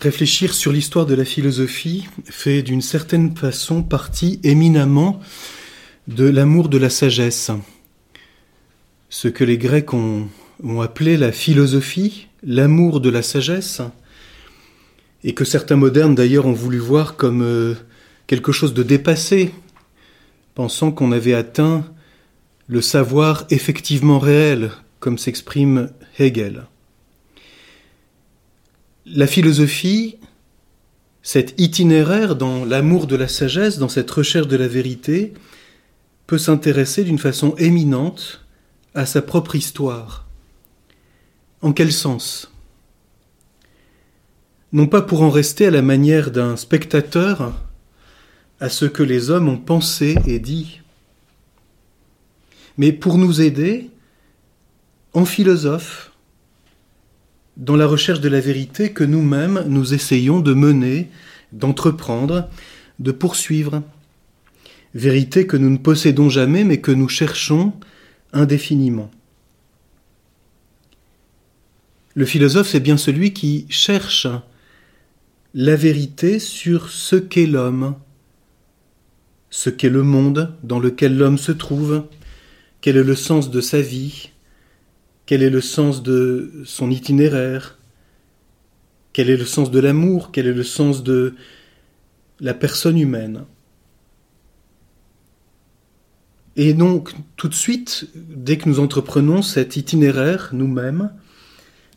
Réfléchir sur l'histoire de la philosophie fait d'une certaine façon partie éminemment de l'amour de la sagesse. Ce que les Grecs ont, appelé la philosophie, l'amour de la sagesse, et que certains modernes d'ailleurs ont voulu voir comme euh, quelque chose de dépassé, pensant qu'on avait atteint le savoir effectivement réel, comme s'exprime Hegel. La philosophie, cet itinéraire dans l'amour de la sagesse, dans cette recherche de la vérité, peut s'intéresser d'une façon éminente à sa propre histoire. En quel sens? Non pas pour en rester à la manière d'un spectateur à ce que les hommes ont pensé et dit, mais pour nous aider, en philosophe, dans la recherche de la vérité que nous-mêmes nous essayons de mener, d'entreprendre, de poursuivre. Vérité que nous ne possédons jamais mais que nous cherchons indéfiniment. Le philosophe, c'est bien celui qui cherche la vérité sur ce qu'est l'homme, ce qu'est le monde dans lequel l'homme se trouve, quel est le sens de sa vie, quel est le sens de son itinéraire? Quel est le sens de l'amour? Quel est le sens de la personne humaine? Et donc, tout de suite, dès que nous entreprenons cet itinéraire nous-mêmes,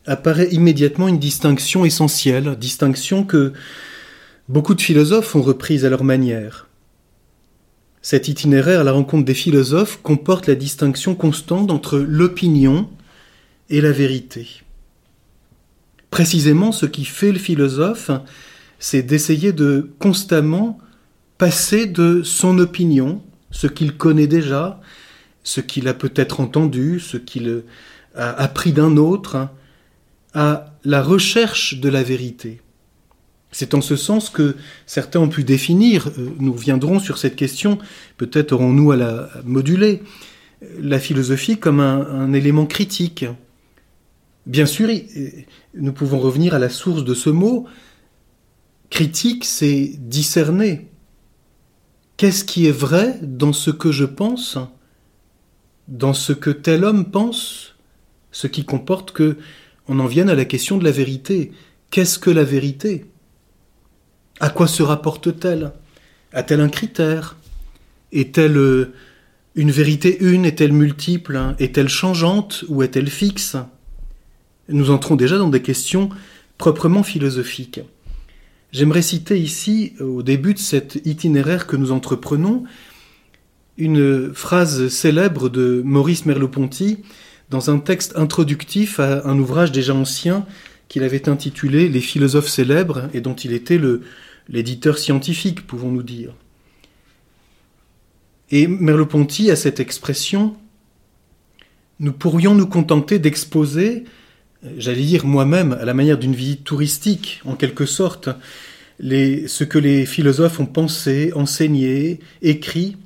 apparaît immédiatement une distinction essentielle, distinction que beaucoup de philosophes ont reprise à leur manière. Cet itinéraire à la rencontre des philosophes comporte la distinction constante entre l'opinion et la vérité. Précisément, ce qui fait le philosophe, c'est d'essayer de constamment passer de son opinion, ce qu'il connaît déjà, ce qu'il a peut-être entendu, ce qu'il a appris d'un autre, à la recherche de la vérité. C'est en ce sens que certains ont pu définir, euh, nous viendrons sur cette question, peut-être aurons-nous à la moduler, la philosophie comme un élément critique, Bien sûr, nous pouvons revenir à la source de ce mot. Critique, c'est discerner. Qu'est-ce qui est vrai dans ce que je pense, dans ce que tel homme pense, ce qui comporte que on en vienne à la question de la vérité. Qu'est-ce que la vérité? À quoi se rapporte-t-elle? A-t-elle un critère? Est-elle euh, une vérité une? Est-elle multiple? Est-elle changeante? Ou est-elle fixe? Nous entrons déjà dans des questions proprement philosophiques. J'aimerais citer ici, au début de cet itinéraire que nous entreprenons, une phrase célèbre de Maurice Merleau-Ponty dans un texte introductif à un ouvrage déjà ancien qu'il avait intitulé Les philosophes célèbres et dont il était l'éditeur scientifique, pouvons-nous dire. Et Merleau-Ponty a cette expression Nous pourrions nous contenter d'exposer j'allais dire moi-même, à la manière d'une vie touristique, en quelque sorte, ce que les philosophes ont pensé, enseigné, écrit.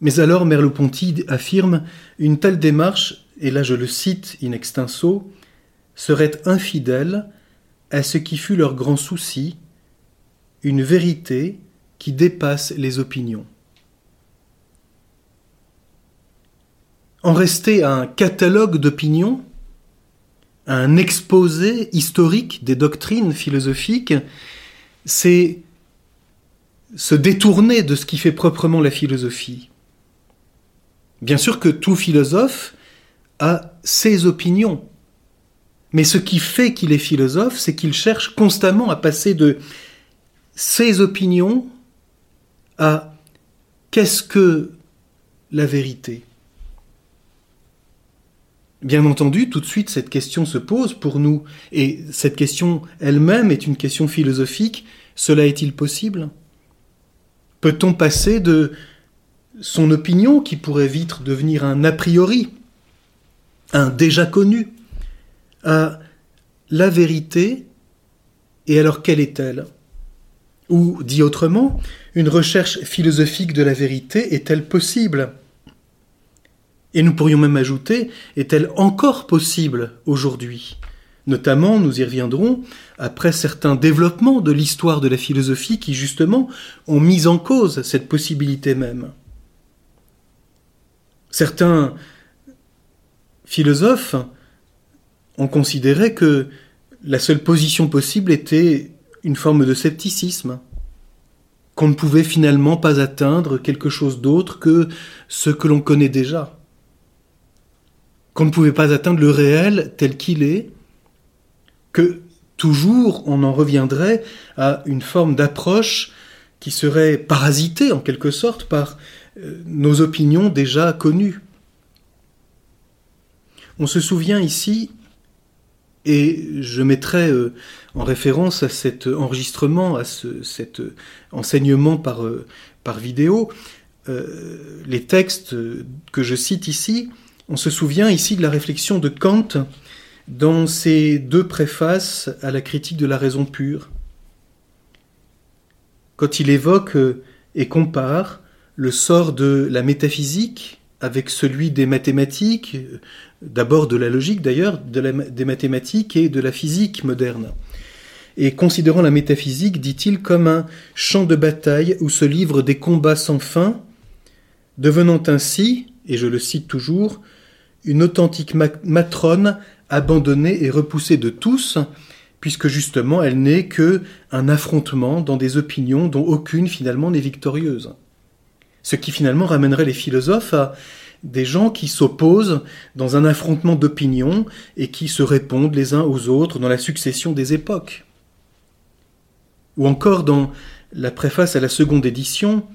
Mais alors Merleau-Ponty affirme une telle démarche, et là je le cite in extenso, serait infidèle à ce qui fut leur grand souci, une vérité qui dépasse les opinions. En rester un catalogue d'opinions, un exposé historique des doctrines philosophiques, c'est se détourner de ce qui fait proprement la philosophie. Bien sûr que tout philosophe a ses opinions, mais ce qui fait qu'il est philosophe, c'est qu'il cherche constamment à passer de ses opinions à qu'est-ce que la vérité Bien entendu, tout de suite, cette question se pose pour nous, et cette question elle-même est une question philosophique. Cela est-il possible? Peut-on passer de son opinion, qui pourrait vite devenir un a priori, un déjà connu, à la vérité, et alors quelle est-elle? Ou, dit autrement, une recherche philosophique de la vérité est-elle possible? Et nous pourrions même ajouter, est-elle encore possible aujourd'hui? Notamment, nous y reviendrons, après certains développements de l'histoire de la philosophie qui, justement, ont mis en cause cette possibilité même. Certains philosophes ont considéré que la seule position possible était une forme de scepticisme, qu'on ne pouvait finalement pas atteindre quelque chose d'autre que ce que l'on connaît déjà, qu'on ne pouvait pas atteindre le réel tel qu'il est, que toujours on en reviendrait à une forme d'approche qui serait parasitée en quelque sorte par euh, nos opinions déjà connues. On se souvient ici, et je mettrai euh, en référence à cet enregistrement, à cet enseignement euh, par vidéo, les textes que je cite ici, on se souvient ici de la réflexion de Kant dans ses deux préfaces à la critique de la raison pure. Quand il évoque et compare le sort de la métaphysique avec celui des mathématiques, d'abord de la logique d'ailleurs, des mathématiques et de la physique moderne. Et considérant la métaphysique, dit-il, comme un champ de bataille où se livrent des combats sans fin, devenant ainsi, et je le cite toujours, une authentique matrone abandonnée et repoussée de tous, puisque justement elle n'est que un affrontement dans des opinions dont aucune finalement n'est victorieuse. Ce qui finalement ramènerait les philosophes à des gens qui s'opposent dans un affrontement d'opinions et qui se répondent les uns aux autres dans la succession des époques. Ou encore dans la préface à la seconde édition,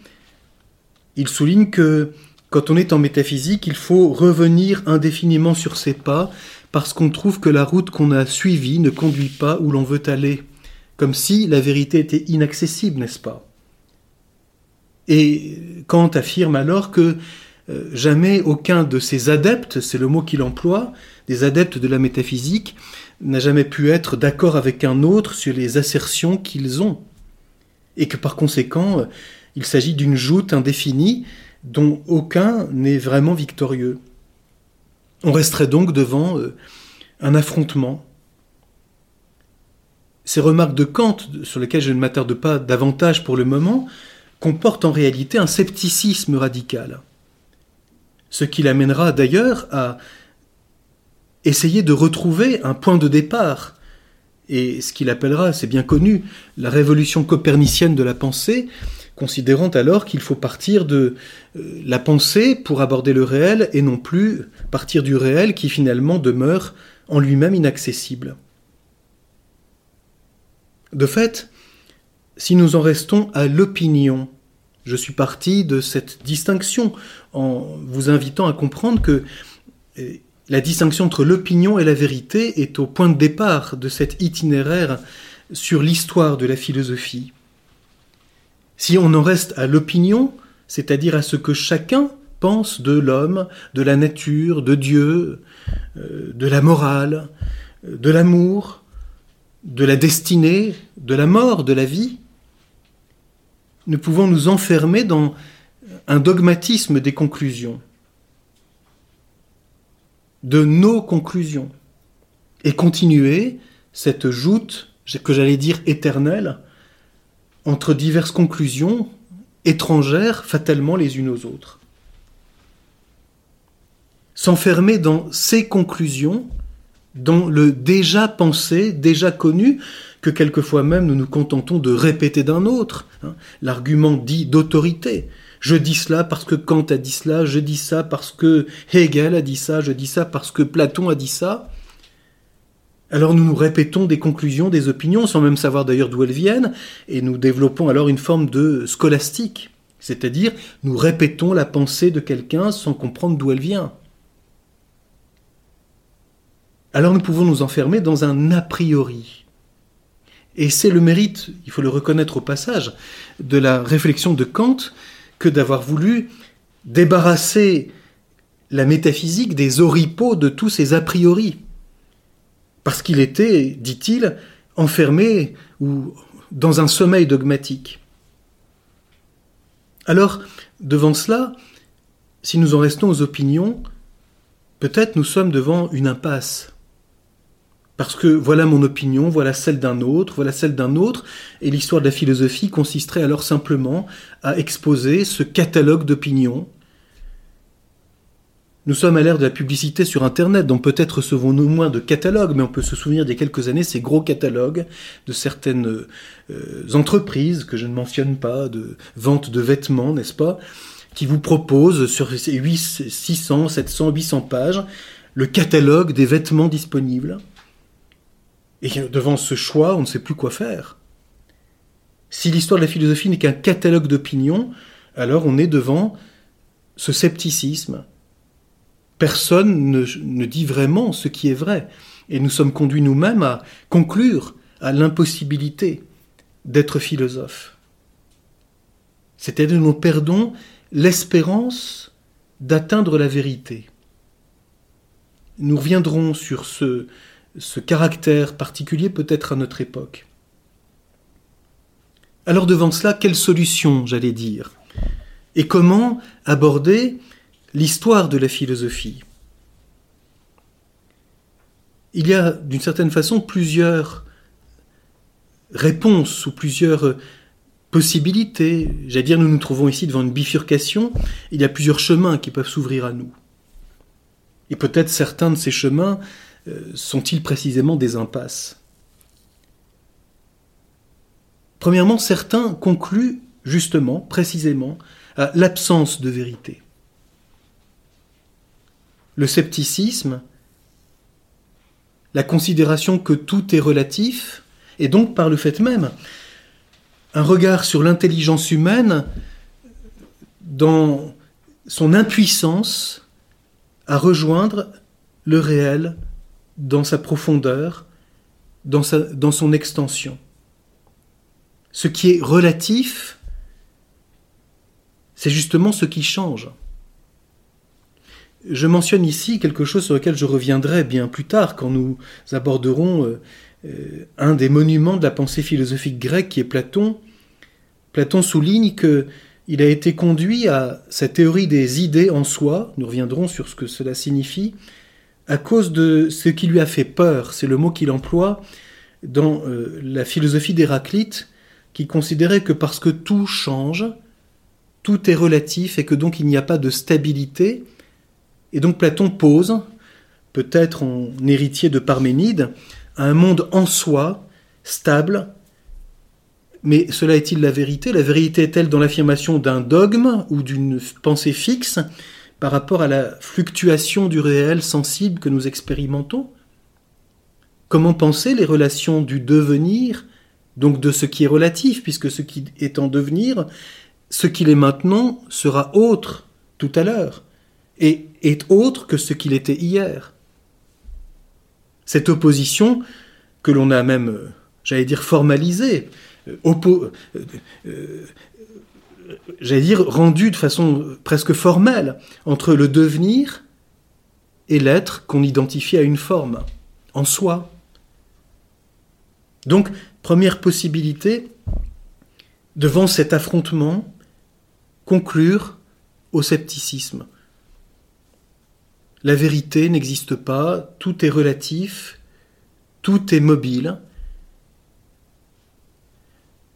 il souligne que quand on est en métaphysique, il faut revenir indéfiniment sur ses pas parce qu'on trouve que la route qu'on a suivie ne conduit pas où l'on veut aller, comme si la vérité était inaccessible, n'est-ce pas? Et Kant affirme alors que euh, jamais aucun de ces adeptes, c'est le mot qu'il emploie, des adeptes de la métaphysique, n'a jamais pu être d'accord avec un autre sur les assertions qu'ils ont. Et que par conséquent, euh, il s'agit d'une joute indéfinie dont aucun n'est vraiment victorieux. On resterait donc devant euh, un affrontement. Ces remarques de Kant, sur lesquelles je ne m'attarde pas davantage pour le moment, comporte en réalité un scepticisme radical. Ce qui l'amènera d'ailleurs à essayer de retrouver un point de départ. Et ce qu'il appellera, c'est bien connu, la révolution copernicienne de la pensée, considérant alors qu'il faut partir de euh, la pensée pour aborder le réel et non plus partir du réel qui finalement demeure en lui-même inaccessible. De fait, si nous en restons à l'opinion, je suis parti de cette distinction en vous invitant à comprendre que eh, la distinction entre l'opinion et la vérité est au point de départ de cet itinéraire sur l'histoire de la philosophie. Si on en reste à l'opinion, c'est-à-dire à ce que chacun pense de l'homme, de la nature, de Dieu, euh, de la morale, de l'amour, de la destinée, de la mort, de la vie, nous pouvons nous enfermer dans un dogmatisme des conclusions, de nos conclusions, et continuer cette joute, que j'allais dire éternelle, entre diverses conclusions étrangères fatalement les unes aux autres. S'enfermer dans ces conclusions, dans le déjà pensé, déjà connu, que quelquefois même nous nous contentons de répéter d'un autre. Hein. L'argument dit d'autorité. Je dis cela parce que Kant a dit cela, je dis ça parce que Hegel a dit ça, je dis ça parce que Platon a dit ça. Alors nous nous répétons des conclusions, des opinions, sans même savoir d'ailleurs d'où elles viennent, et nous développons alors une forme de scolastique, c'est-à-dire nous répétons la pensée de quelqu'un sans comprendre d'où elle vient. alors nous pouvons nous enfermer dans un a priori. Et c'est le mérite, il faut le reconnaître au passage, de la réflexion de Kant que d'avoir voulu débarrasser la métaphysique des oripeaux de tous ces a priori. Parce qu'il était, dit-il, enfermé ou dans un sommeil dogmatique. Alors, devant cela, si nous en restons aux opinions, peut-être nous sommes devant une impasse. Parce que voilà mon opinion, voilà celle d'un autre, voilà celle d'un autre, et l'histoire de la philosophie consisterait alors simplement à exposer ce catalogue d'opinions. Nous sommes à l'ère de la publicité sur Internet, donc peut-être recevons-nous moins de catalogues, mais on peut se souvenir a quelques années ces gros catalogues de certaines euh, entreprises, que je ne mentionne pas, de vente de vêtements, n'est-ce pas, qui vous proposent sur ces 600, 700, 800 pages le catalogue des vêtements disponibles. Et devant ce choix, on ne sait plus quoi faire. Si l'histoire de la philosophie n'est qu'un catalogue d'opinions, alors on est devant ce scepticisme. Personne ne, dit vraiment ce qui est vrai. Et nous sommes conduits nous-mêmes à conclure à l'impossibilité d'être philosophe. C'est-à-dire nous perdons l'espérance d'atteindre la vérité. Nous reviendrons sur ce, ce caractère particulier peut-être à notre époque. Alors devant cela, quelle solution, j'allais dire? Et comment aborder l'histoire de la philosophie Il y a d'une certaine façon plusieurs réponses ou plusieurs possibilités. J'allais dire, nous nous trouvons ici devant une bifurcation. Il y a plusieurs chemins qui peuvent s'ouvrir à nous. Et peut-être certains de ces chemins euh, sont-ils précisément des impasses? Premièrement, certains concluent justement, précisément, à l'absence de vérité. Le scepticisme, la considération que tout est relatif, et donc par le fait même, un regard sur l'intelligence humaine dans son impuissance à rejoindre le réel dans sa profondeur, dans, son extension. Ce qui est relatif, c'est justement ce qui change. Je mentionne ici quelque chose sur lequel je reviendrai bien plus tard quand nous aborderons euh, euh, un des monuments de la pensée philosophique grecque qui est Platon. Platon souligne que il a été conduit à cette théorie des idées en soi, nous reviendrons sur ce que cela signifie, à cause de ce qui lui a fait peur, c'est le mot qu'il emploie dans euh, la philosophie d'Héraclite, qui considérait que parce que tout change, tout est relatif et que donc il n'y a pas de stabilité, et donc Platon pose, peut-être en héritier de Parménide, un monde en soi, stable, mais cela est-il la vérité? La vérité est-elle dans l'affirmation d'un dogme ou d'une pensée fixe par rapport à la fluctuation du réel sensible que nous expérimentons? Comment penser les relations du devenir, donc de ce qui est relatif, puisque ce qui est en devenir, ce qu'il est maintenant sera autre tout à l'heure, et est autre que ce qu'il était hier. Cette opposition que l'on a même, j'allais dire, formalisée, euh, euh, euh, j'allais dire, rendu de façon presque formelle entre le devenir et l'être qu'on identifie à une forme, en soi. Donc, première possibilité, devant cet affrontement, conclure au scepticisme. La vérité n'existe pas, tout est relatif, tout est mobile,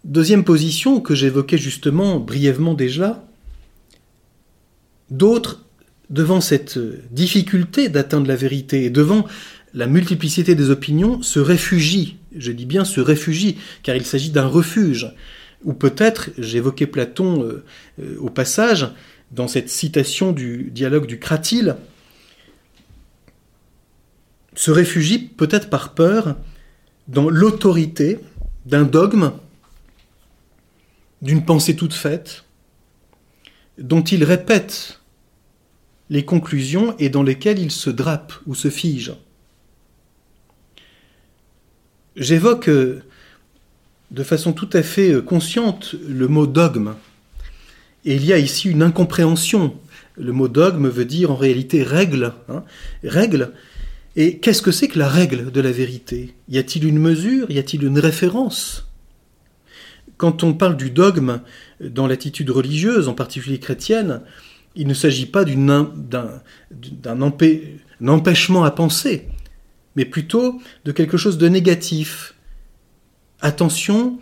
Deuxième position que j'évoquais justement brièvement déjà, d'autres, devant cette difficulté d'atteindre la vérité et devant la multiplicité des opinions, se réfugient, je dis bien se réfugient, car il s'agit d'un refuge, ou peut-être, j'évoquais Platon euh, euh, au passage, dans cette citation du dialogue du Cratyle, se réfugient peut-être par peur dans l'autorité d'un dogme d'une pensée toute faite, dont il répète les conclusions et dans lesquelles il se drape ou se fige. J'évoque euh, de façon tout à fait euh, consciente le mot dogme. Et il y a ici une incompréhension. Le mot dogme veut dire en réalité règle. Hein, règle. Et qu'est-ce que c'est que la règle de la vérité? Y a-t-il une mesure? Y a-t-il une référence? Quand on parle du dogme dans l'attitude religieuse, en particulier chrétienne, il ne s'agit pas d'un empêchement à penser, mais plutôt de quelque chose de négatif. Attention,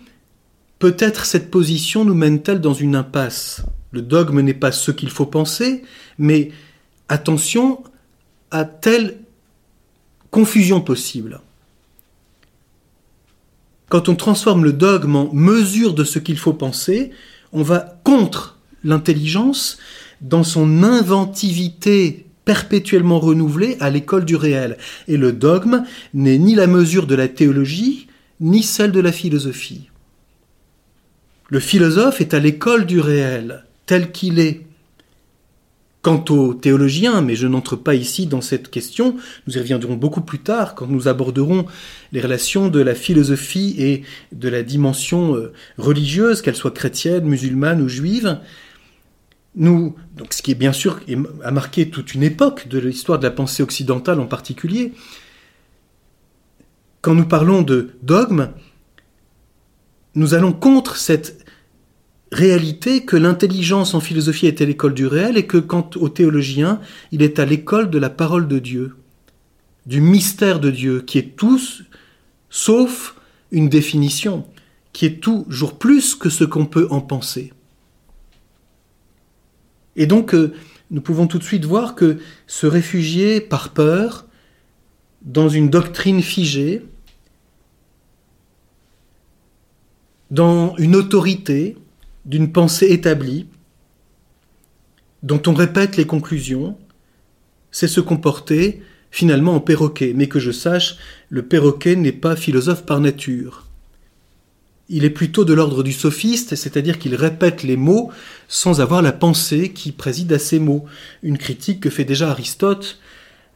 peut-être cette position nous mène-t-elle dans une impasse. Le dogme n'est pas ce qu'il faut penser, mais attention à telle confusion possible. Quand on transforme le dogme en mesure de ce qu'il faut penser, on va contre l'intelligence dans son inventivité perpétuellement renouvelée à l'école du réel. Et le dogme n'est ni la mesure de la théologie, ni celle de la philosophie. Le philosophe est à l'école du réel, tel qu'il est. Quant aux théologiens, mais je n'entre pas ici dans cette question, nous y reviendrons beaucoup plus tard quand nous aborderons les relations de la philosophie et de la dimension euh, religieuse, qu'elle soit chrétienne, musulmane ou juive, nous, donc ce qui est bien sûr a marqué toute une époque de l'histoire de la pensée occidentale en particulier, quand nous parlons de dogme, nous allons contre cette réalité que l'intelligence en philosophie à l'école du réel et que quant au théologien, il est à l'école de la parole de Dieu, du mystère de Dieu, qui est tout sauf une définition, qui est toujours plus que ce qu'on peut en penser. Et donc, euh, nous pouvons tout de suite voir que se réfugier par peur dans une doctrine figée, dans une autorité d'une pensée établie, dont on répète les conclusions, c'est se comporter finalement en perroquet. Mais que je sache, le perroquet n'est pas philosophe par nature il est plutôt de l'ordre du sophiste, c'est-à-dire qu'il répète les mots sans avoir la pensée qui préside à ces mots. Une critique que fait déjà Aristote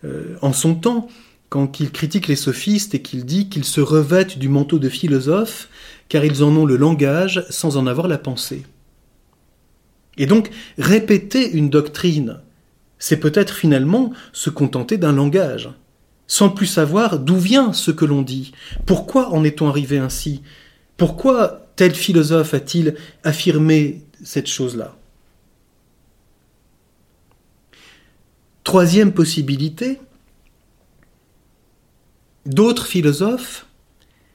euh, en son temps, quand il critique les sophistes et qu'il dit qu'ils se revêtent du manteau de philosophe, car ils en ont le langage sans en avoir la pensée. Et donc, répéter une doctrine, c'est peut-être finalement se contenter d'un langage, sans plus savoir d'où vient ce que l'on dit, pourquoi en est-on arrivé ainsi, pourquoi tel philosophe a-t-il affirmé cette chose-là? Troisième possibilité, d'autres philosophes,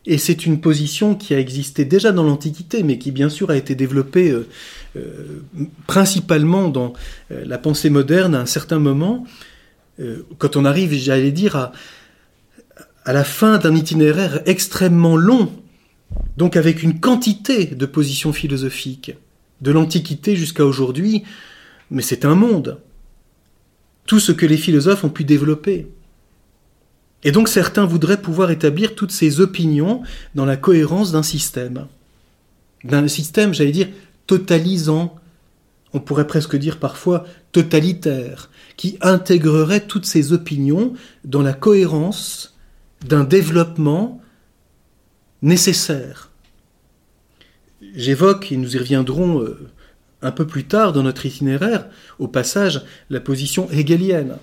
et c'est une position qui a existé déjà dans l'Antiquité, mais qui bien sûr a été développée euh, euh, principalement dans euh, la pensée moderne à un certain moment, quand on arrive, j'allais dire, à, à la fin d'un itinéraire extrêmement long donc avec une quantité de positions philosophiques, de l'Antiquité jusqu'à aujourd'hui, mais c'est un monde. Tout ce que les philosophes ont pu développer. Et donc certains voudraient pouvoir établir toutes ces opinions dans la cohérence d'un système. D'un système, j'allais dire, totalisant, on pourrait presque dire parfois totalitaire, qui intégrerait toutes ces opinions dans la cohérence d'un développement nécessaire. J'évoque, et nous y reviendrons euh, un peu plus tard dans notre itinéraire, au passage, la position hegelienne,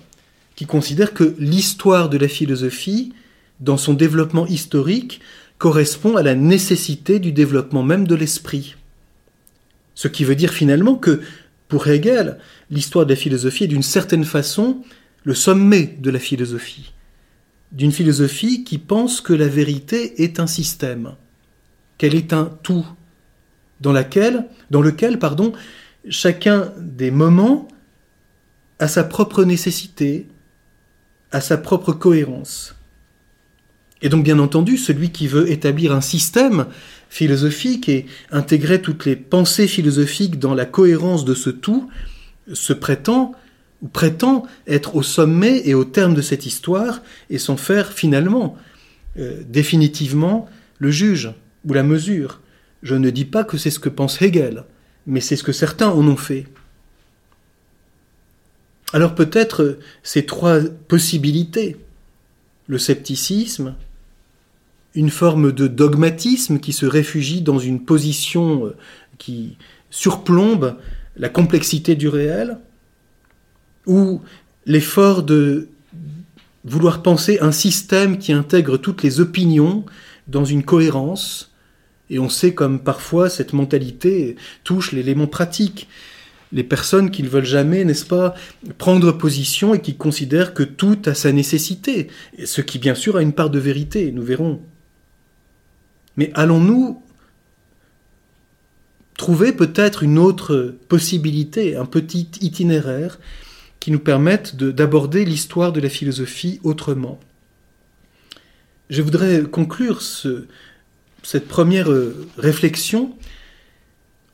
qui considère que l'histoire de la philosophie, dans son développement historique, correspond à la nécessité du développement même de l'esprit. Ce qui veut dire finalement que, pour Hegel, l'histoire de la philosophie est d'une certaine façon le sommet de la philosophie d'une philosophie qui pense que la vérité est un système, qu'elle est un tout, dans, lequel pardon, chacun des moments a sa propre nécessité, a sa propre cohérence. Et donc bien entendu, celui qui veut établir un système philosophique et intégrer toutes les pensées philosophiques dans la cohérence de ce tout, se prétend ou prétend être au sommet et au terme de cette histoire et s'en faire finalement, euh, définitivement, le juge ou la mesure. Je ne dis pas que c'est ce que pense Hegel, mais c'est ce que certains en ont fait. Alors peut-être euh, ces trois possibilités, le scepticisme, une forme de dogmatisme qui se réfugie dans une position euh, qui surplombe la complexité du réel, ou l'effort de vouloir penser un système qui intègre toutes les opinions dans une cohérence, et on sait comme parfois cette mentalité touche l'élément pratique. Les personnes qui ne veulent jamais, n'est-ce pas, prendre position et qui considèrent que tout a sa nécessité, ce qui bien sûr a une part de vérité, nous verrons. Mais allons-nous trouver peut-être une autre possibilité, un petit itinéraire qui nous permette d'aborder l'histoire de la philosophie autrement? Je voudrais conclure ce, cette première euh, réflexion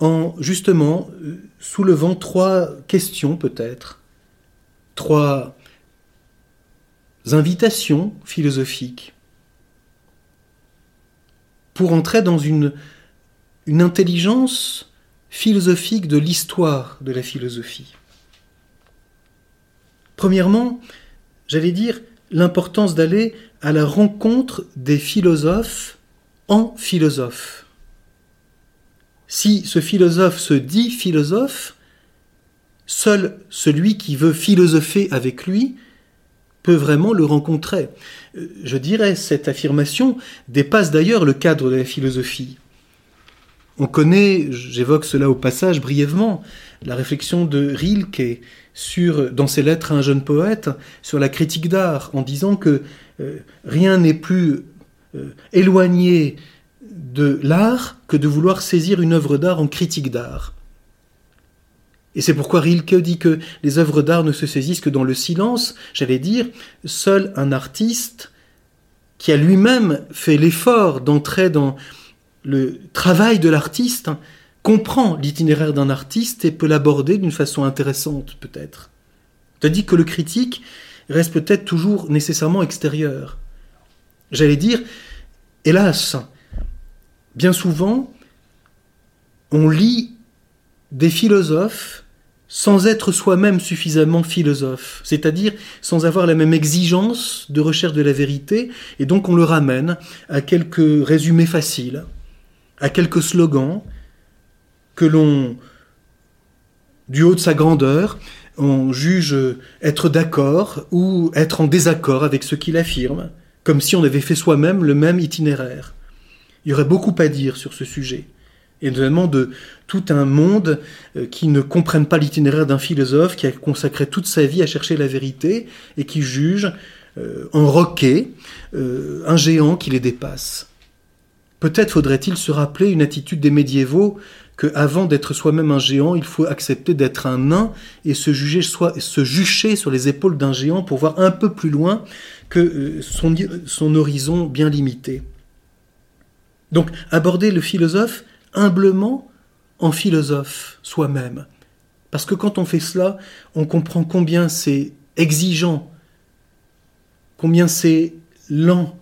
en justement euh, soulevant trois questions peut-être, trois invitations philosophiques pour entrer dans une, une intelligence philosophique de l'histoire de la philosophie. Premièrement, j'allais dire l'importance d'aller à la rencontre des philosophes en philosophe. Si ce philosophe se dit philosophe, seul celui qui veut philosopher avec lui peut vraiment le rencontrer. Euh, je dirais, cette affirmation dépasse d'ailleurs le cadre de la philosophie. On connaît, j'évoque cela au passage brièvement, la réflexion de Rilke sur, dans ses lettres à un jeune poète sur la critique d'art, en disant que euh, rien n'est plus euh, éloigné de l'art que de vouloir saisir une œuvre d'art en critique d'art. Et c'est pourquoi Rilke dit que les œuvres d'art ne se saisissent que dans le silence, j'allais dire, seul un artiste qui a lui-même fait l'effort d'entrer dans le travail de l'artiste comprend l'itinéraire d'un artiste et peut l'aborder d'une façon intéressante peut-être. Tandis que le critique reste peut-être toujours nécessairement extérieur. J'allais dire, hélas, bien souvent, on lit des philosophes sans être soi-même suffisamment philosophe, c'est-à-dire sans avoir la même exigence de recherche de la vérité, et donc on le ramène à quelques résumés faciles, à quelques slogans que l'on, du haut de sa grandeur, on juge être d'accord ou être en désaccord avec ce qu'il affirme, comme si on avait fait soi-même le même itinéraire. Il y aurait beaucoup à dire sur ce sujet, et notamment de tout un monde euh, qui ne comprenne pas l'itinéraire d'un philosophe qui a consacré toute sa vie à chercher la vérité et qui juge euh, en roquet euh, un géant qui les dépasse. Peut-être faudrait-il se rappeler une attitude des médiévaux que avant d'être soi-même un géant, il faut accepter d'être un nain et se juger se jucher sur les épaules d'un géant pour voir un peu plus loin que son, son horizon bien limité. Donc aborder le philosophe humblement en philosophe soi-même. Parce que quand on fait cela, on comprend combien c'est exigeant, combien c'est lent,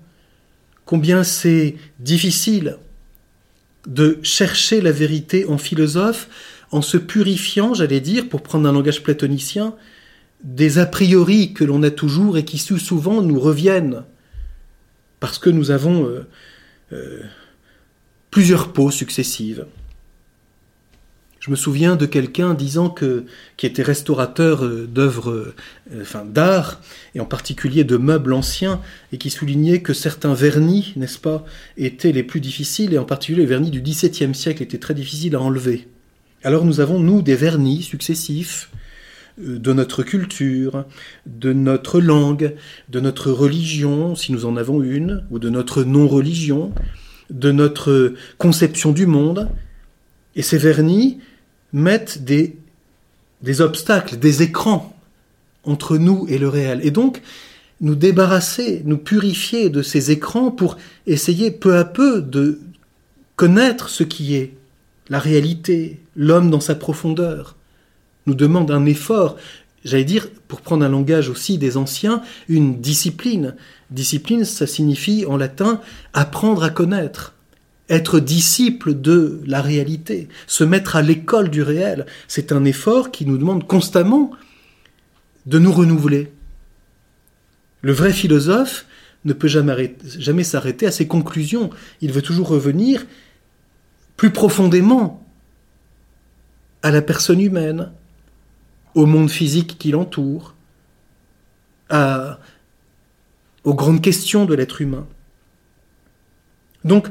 combien c'est difficile de chercher la vérité en philosophe en se purifiant, j'allais dire, pour prendre un langage platonicien, des a priori que l'on a toujours et qui souvent nous reviennent, parce que nous avons euh, euh, plusieurs peaux successives. Je me souviens de quelqu'un disant que, qui était restaurateur euh, d'œuvres euh, enfin, d'art, et en particulier de meubles anciens, et qui soulignait que certains vernis, n'est-ce pas, étaient les plus difficiles, et en particulier les vernis du XVIIe siècle étaient très difficiles à enlever. Alors nous avons, nous, des vernis successifs euh, de notre culture, de notre langue, de notre religion, si nous en avons une, ou de notre non-religion, de notre conception du monde. Et ces vernis mettent des, des obstacles, des écrans entre nous et le réel. Et donc, nous débarrasser, nous purifier de ces écrans pour essayer peu à peu de connaître ce qui est la réalité, l'homme dans sa profondeur, nous demande un effort, j'allais dire, pour prendre un langage aussi des anciens, une discipline, Discipline, ça signifie en latin apprendre à connaître, être disciple de la réalité, se mettre à l'école du réel. C'est un effort qui nous demande constamment de nous renouveler. Le vrai philosophe ne peut jamais, s'arrêter à ses conclusions. Il veut toujours revenir plus profondément à la personne humaine, au monde physique qui l'entoure, à, aux grandes questions de l'être humain. Donc,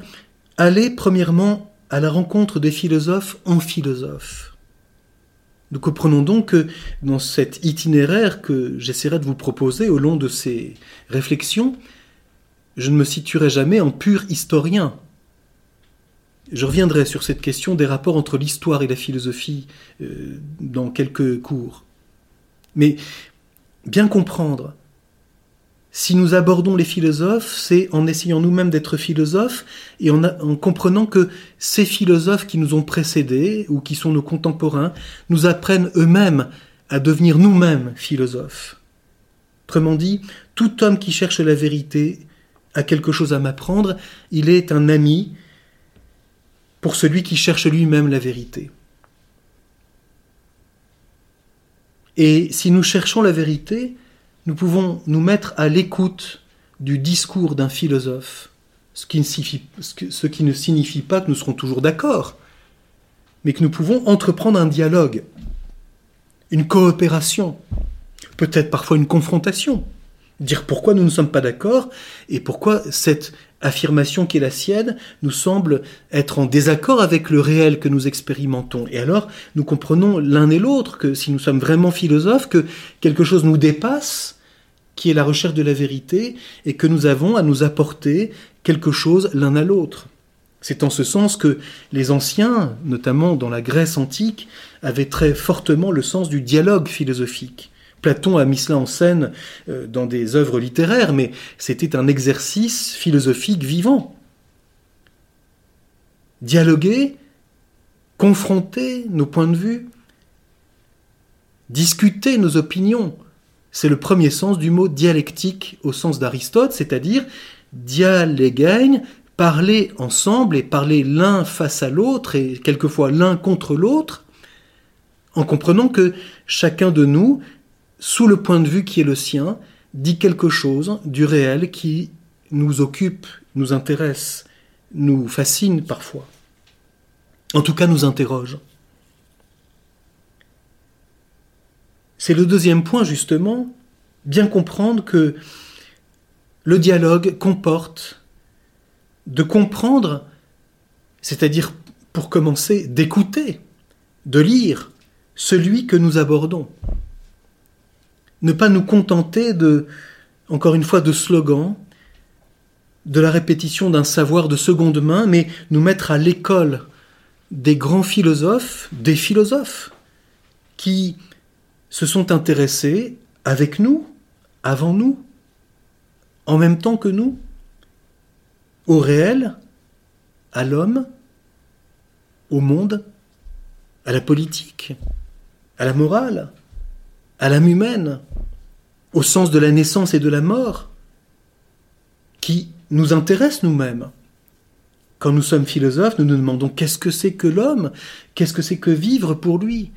allez premièrement à la rencontre des philosophes en philosophes. Nous comprenons donc que dans cet itinéraire que j'essaierai de vous proposer au long de ces réflexions, je ne me situerai jamais en pur historien. Je reviendrai sur cette question des rapports entre l'histoire et la philosophie euh, dans quelques cours. Mais bien comprendre si nous abordons les philosophes, c'est en essayant nous-mêmes d'être philosophes et en, comprenant que ces philosophes qui nous ont précédés ou qui sont nos contemporains nous apprennent eux-mêmes à devenir nous-mêmes philosophes. Autrement dit, tout homme qui cherche la vérité a quelque chose à m'apprendre, il est un ami pour celui qui cherche lui-même la vérité. Et si nous cherchons la vérité, nous pouvons nous mettre à l'écoute du discours d'un philosophe, ce qui, ne signifie, pas que nous serons toujours d'accord, mais que nous pouvons entreprendre un dialogue, une coopération, peut-être parfois une confrontation, dire pourquoi nous ne sommes pas d'accord et pourquoi cette affirmation qui est la sienne nous semble être en désaccord avec le réel que nous expérimentons. Et alors, nous comprenons l'un et l'autre que si nous sommes vraiment philosophes, que quelque chose nous dépasse qui est la recherche de la vérité, et que nous avons à nous apporter quelque chose l'un à l'autre. C'est en ce sens que les anciens, notamment dans la Grèce antique, avaient très fortement le sens du dialogue philosophique. Platon a mis cela en scène euh, dans des œuvres littéraires, mais c'était un exercice philosophique vivant. Dialoguer, confronter nos points de vue, discuter nos opinions, c'est le premier sens du mot dialectique au sens d'Aristote, c'est-à-dire dialégagne, parler ensemble et parler l'un face à l'autre et quelquefois l'un contre l'autre, en comprenant que chacun de nous, sous le point de vue qui est le sien, dit quelque chose du réel qui nous occupe, nous intéresse, nous fascine parfois. En tout cas, nous interroge. C'est le deuxième point, justement, bien comprendre que le dialogue comporte de comprendre, c'est-à-dire, pour commencer, d'écouter, de lire celui que nous abordons. Ne pas nous contenter de, encore une fois, de slogans, de la répétition d'un savoir de seconde main, mais nous mettre à l'école des grands philosophes, des philosophes, qui se sont intéressés avec nous, avant nous, en même temps que nous, au réel, à l'homme, au monde, à la politique, à la morale, à l'âme humaine, au sens de la naissance et de la mort, qui nous intéresse nous-mêmes. Quand nous sommes philosophes, nous nous demandons qu'est-ce que c'est que l'homme, qu'est-ce que c'est que vivre pour lui,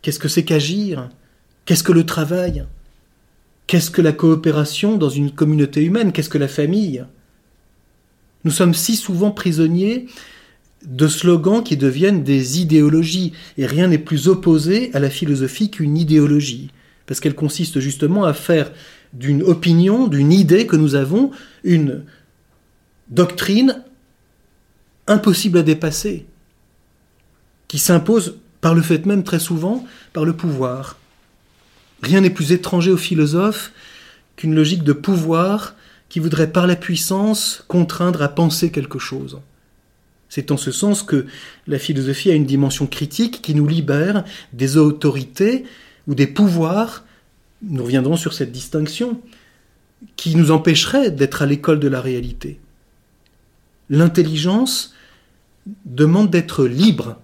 qu'est-ce que c'est qu'agir, Qu'est-ce que le travail? Qu'est-ce que la coopération dans une communauté humaine? Qu'est-ce que la famille? Nous sommes si souvent prisonniers de slogans qui deviennent des idéologies, et rien n'est plus opposé à la philosophie qu'une idéologie, parce qu'elle consiste justement à faire d'une opinion, d'une idée que nous avons, une doctrine impossible à dépasser, qui s'impose par le fait même très souvent par le pouvoir. Rien n'est plus étranger aux philosophes qu'une logique de pouvoir qui voudrait par la puissance contraindre à penser quelque chose. C'est en ce sens que la philosophie a une dimension critique qui nous libère des autorités ou des pouvoirs, nous reviendrons sur cette distinction, qui nous empêcheraient d'être à l'école de la réalité. L'intelligence demande d'être libre,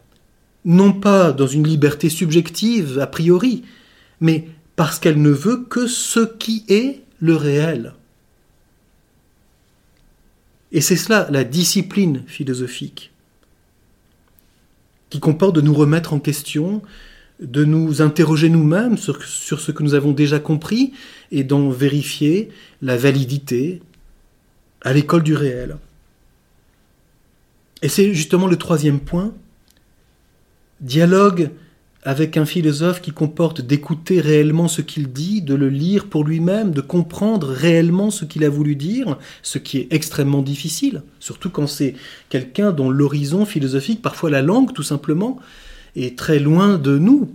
non pas dans une liberté subjective a priori, mais parce qu'elle ne veut que ce qui est le réel. Et c'est cela la discipline philosophique, qui comporte de nous remettre en question, de nous interroger nous-mêmes sur, ce que nous avons déjà compris et d'en vérifier la validité, à l'école du réel. Et c'est justement le troisième point. Dialogue avec un philosophe qui comporte d'écouter réellement ce qu'il dit, de le lire pour lui-même, de comprendre réellement ce qu'il a voulu dire, ce qui est extrêmement difficile, surtout quand c'est quelqu'un dont l'horizon philosophique, parfois la langue tout simplement, est très loin de nous.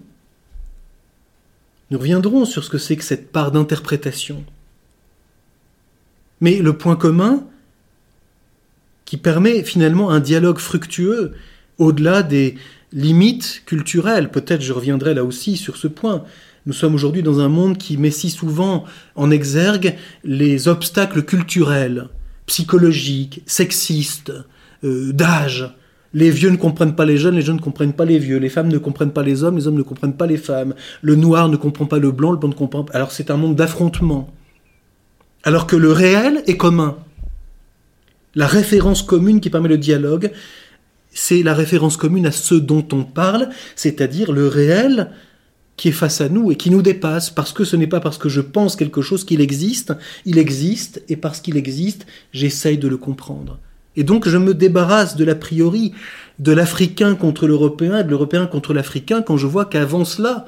Nous reviendrons sur ce que c'est que cette part d'interprétation. Mais le point commun, qui permet finalement un dialogue fructueux au-delà des limites culturelles. Peut-être je reviendrai là aussi sur ce point. Nous sommes aujourd'hui dans un monde qui met si souvent en exergue les obstacles culturels, psychologiques, sexistes, euh, d'âge. Les vieux ne comprennent pas les jeunes, les jeunes ne comprennent pas les vieux, les femmes ne comprennent pas les hommes, les hommes ne comprennent pas les femmes, le noir ne comprend pas le blanc, le blanc ne comprend pas. Alors c'est un monde d'affrontement. Alors que le réel est commun. La référence commune qui permet le dialogue, c'est la référence commune à ce dont on parle, c'est-à-dire le réel qui est face à nous et qui nous dépasse, parce que ce n'est pas parce que je pense quelque chose qu'il existe, il existe, et parce qu'il existe, j'essaye de le comprendre. Et donc je me débarrasse de l'a priori de l'Africain contre l'Européen de l'Européen contre l'Africain quand je vois qu'avant cela,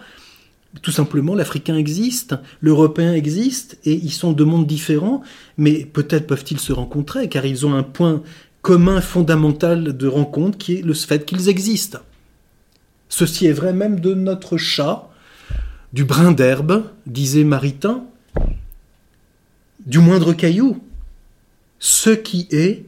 tout simplement, l'Africain existe, l'Européen existe, et ils sont deux mondes différents, mais peut-être peuvent-ils se rencontrer, car ils ont un point commun fondamental de rencontre qui est le fait qu'ils existent. Ceci est vrai même de notre chat, du brin d'herbe, disait Maritain, du moindre caillou. Ce qui est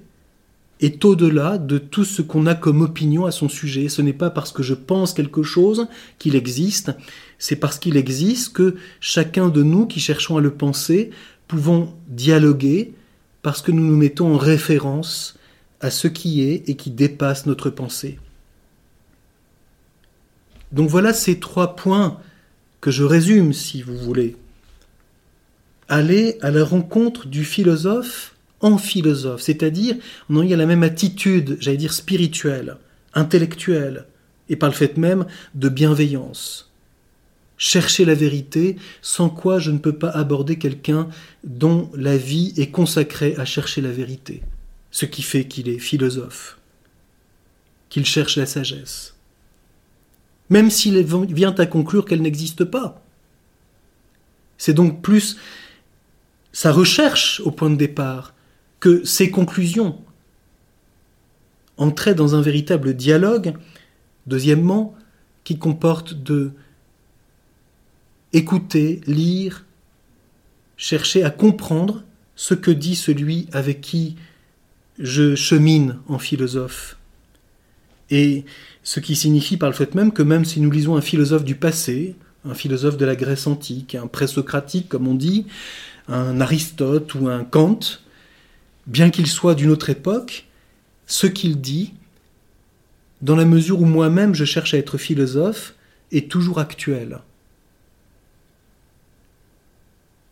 est au-delà de tout ce qu'on a comme opinion à son sujet. Ce n'est pas parce que je pense quelque chose qu'il existe, c'est parce qu'il existe que chacun de nous qui cherchons à le penser pouvons dialoguer parce que nous nous mettons en référence à ce qui est et qui dépasse notre pensée. Donc voilà ces trois points que je résume, si vous voulez. Aller à la rencontre du philosophe en philosophe, c'est-à-dire en ayant la même attitude, j'allais dire spirituelle, intellectuelle, et par le fait même de bienveillance. Chercher la vérité, sans quoi je ne peux pas aborder quelqu'un dont la vie est consacrée à chercher la vérité ce qui fait qu'il est philosophe, qu'il cherche la sagesse, même s'il vient à conclure qu'elle n'existe pas. C'est donc plus sa recherche au point de départ que ses conclusions. Entrer dans un véritable dialogue, deuxièmement, qui comporte de écouter, lire, chercher à comprendre ce que dit celui avec qui je chemine en philosophe. Et ce qui signifie par le fait même que même si nous lisons un philosophe du passé, un philosophe de la Grèce antique, un présocratique comme on dit, un Aristote ou un Kant, bien qu'il soit d'une autre époque, ce qu'il dit, dans la mesure où moi-même je cherche à être philosophe, est toujours actuel.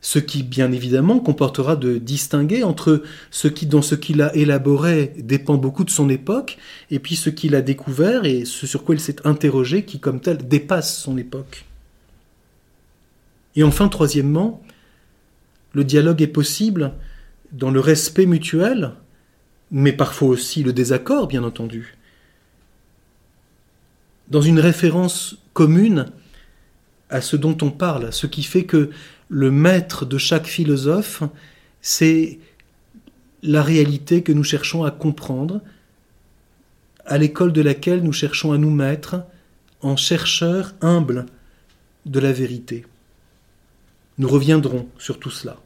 Ce qui bien évidemment comportera de distinguer entre ce qui dans ce qu'il a élaboré dépend beaucoup de son époque et puis ce qu'il a découvert et ce sur quoi il s'est interrogé qui comme tel dépasse son époque. Et enfin troisièmement, le dialogue est possible dans le respect mutuel, mais parfois aussi le désaccord bien entendu. Dans une référence commune à ce dont on parle, ce qui fait que le maître de chaque philosophe, c'est la réalité que nous cherchons à comprendre, à l'école de laquelle nous cherchons à nous mettre en chercheurs humbles de la vérité. Nous reviendrons sur tout cela.